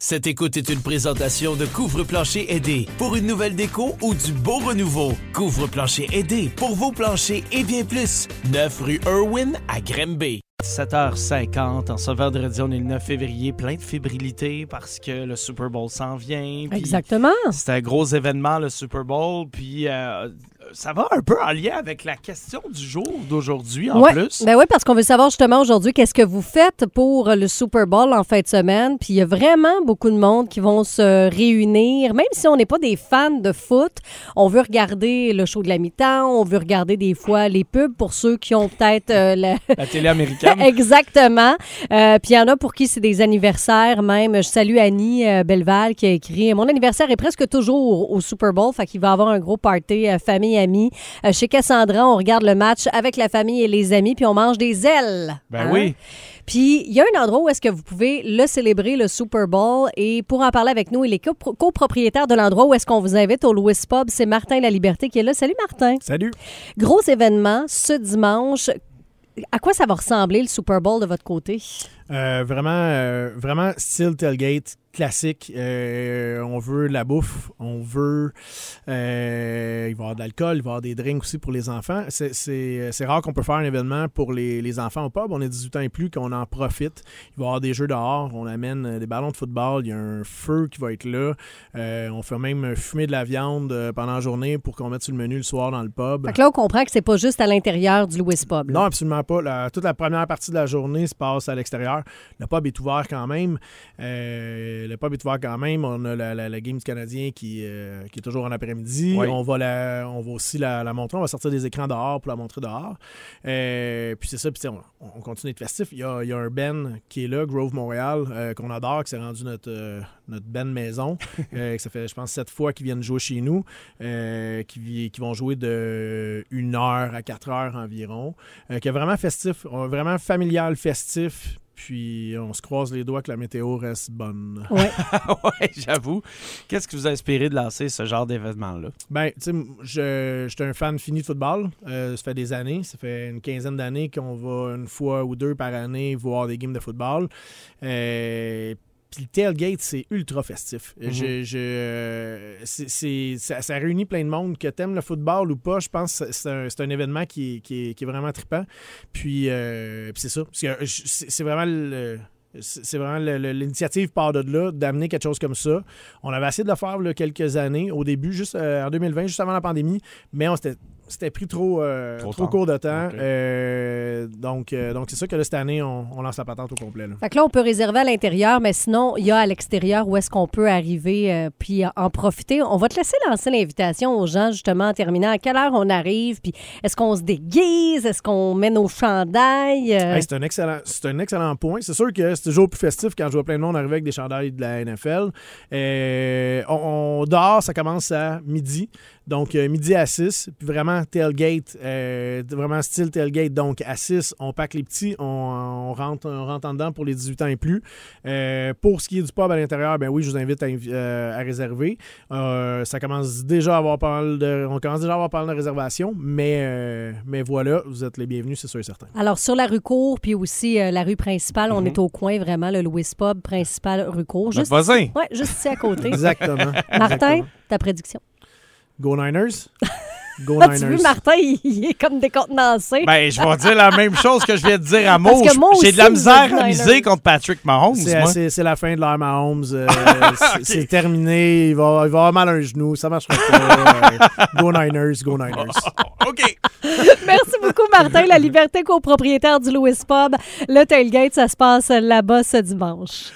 Cette écoute est une présentation de Couvre-Plancher Aidé pour une nouvelle déco ou du beau renouveau. Couvre-Plancher Aidé pour vos planchers et bien plus. 9 rue Irwin à Grimby. 7h50, en ce vendredi, on est le 9 février, plein de fébrilité parce que le Super Bowl s'en vient. Exactement. C'est un gros événement, le Super Bowl, puis euh, ça va un peu en lien avec la question du jour d'aujourd'hui, en Ouais. plus. Ben oui, parce qu'on veut savoir justement aujourd'hui qu'est-ce que vous faites pour le Super Bowl en fin de semaine. Puis il y a vraiment beaucoup de monde qui vont se réunir. Même si on n'est pas des fans de foot, on veut regarder le show de la mi-temps, on veut regarder des fois les pubs pour ceux qui ont peut-être euh, la- La télé américaine. Exactement. Euh, Puis il y en a pour qui c'est des anniversaires même. Je salue Annie euh, Belval qui a écrit Mon anniversaire est presque toujours au Super Bowl, fait qu'il va avoir un gros party famille Euh, chez Cassandra, on regarde le match avec la famille et les amis, puis on mange des ailes. Ben Hein? oui. Puis il y a un endroit où est-ce que vous pouvez le célébrer, le Super Bowl. Et pour en parler avec nous, il est copro- copropriétaire de l'endroit où est-ce qu'on vous invite au Louis Pub. C'est Martin La Liberté qui est là. Salut Martin. Salut. Gros événement ce dimanche. À quoi ça va ressembler le Super Bowl de votre côté? Euh, vraiment, euh, vraiment style tailgate classique. Euh, on veut la bouffe, on veut. il va y avoir de l'alcool, il va y avoir des drinks aussi pour les enfants. C'est- rare qu'on peut faire un événement pour les, les enfants au pub. On est 18 ans et plus, qu'on en profite. Il va y avoir des jeux dehors. On amène des ballons de football. Il y a un feu qui va être là. On fait même fumer de la viande pendant la journée pour qu'on mette sur le menu le soir dans le pub. Fait que là, on comprend que c'est pas juste à l'intérieur du Louis Pub. là. Non, absolument pas. La- toute la première partie de la journée se passe à l'extérieur. Le pub est ouvert quand même. Euh, le pub est ouvert quand même. On a la, la- la game du Canadien qui, euh, qui est toujours en après-midi. Oui. On, va la- on va aussi la, la montrer. On va sortir des écrans dehors pour la montrer dehors. Euh, puis c'est ça. Puis on, on continue d'être festif. Il y, a, il y a un Ben qui est là, Grove Montréal, qu'on adore, qui s'est rendu notre, notre Ben maison. Que ça fait, je pense, sept fois qu'ils viennent jouer chez nous. qui, qui vont jouer de 1 heure à 4 heures environ qui est vraiment festif, vraiment familial, festif. Puis on se croise les doigts que la météo reste bonne. Ouais. ouais, j'avoue. Qu'est-ce qui vous a inspiré de lancer ce genre d'événement-là? Ben, tu sais, m- je j'étais un fan fini de football. Euh, ça fait des années, ça fait une quinzaine d'années qu'on va une fois ou deux par année voir des games de football. Euh, puis le tailgate, c'est ultra festif. Mhm. Je- je, c'est- c'est- ça, ça réunit plein de monde. Que t'aimes le football ou pas, je pense que c'est un, un événement qui est, qui est- qui est vraiment trippant. Puis, euh, puis c'est ça. Je- C'est vraiment le- c'est vraiment l'initiative part de là, d'amener quelque chose comme ça. On avait essayé de le faire quelques années, au début, juste euh, en 2020, juste avant la pandémie, mais on s'était c'était pris trop, euh, Trop court de temps. Euh, donc, euh, donc c'est ça que là, cette année, on, on lance la patente au complet. là. Fait que là, on peut réserver à l'intérieur, mais sinon, il y a à l'extérieur où est-ce qu'on peut arriver euh, puis en profiter. On va te laisser lancer l'invitation aux gens, justement, en terminant. À quelle heure on arrive? Puis est-ce qu'on se déguise? Est-ce qu'on met nos chandails? Euh, Hey, c'est un excellent, c'est un excellent point. C'est sûr que c'est toujours plus festif quand je vois plein de monde arriver avec des chandails de la NFL. On, on dort, ça commence à midi. Donc, euh, midi à 6. Puis vraiment, tailgate, euh, vraiment style tailgate. Donc, à 6, on pack les petits, on, on rentre, on rentre en dedans pour les 18 ans et plus. Euh, pour ce qui est du pub à l'intérieur, ben oui, je vous invite à, euh, à réserver. Euh, ça commence déjà à avoir pas mal de, on commence déjà à avoir pas mal de réservations. Mais, euh, mais voilà, vous êtes les bienvenus, c'est sûr et certain. Alors, sur la rue Cour, puis aussi euh, la rue principale, on Mhm. est au coin, vraiment, le Louis Pub principal rue Cour. Notre voisin. Ouais, juste ici à côté. Exactement. Martin, Exactement. ta prédiction. Go Niners. Go As-tu vu, Niners. Martin, il, il est comme décontenancé. Ben, je vais dire la même chose que je viens de dire à Parce Mo. J'ai de la misère à miser contre Patrick Mahomes, C'est, la fin de l'ère Mahomes. Euh, c'est, c'est terminé. Il va, il va avoir mal à un genou. Ça marchera pas. Euh, go Niners. Go Niners. OK. Merci beaucoup, Martin. La liberté copropriétaire du Louis Pub. Le tailgate, ça se passe là-bas ce dimanche.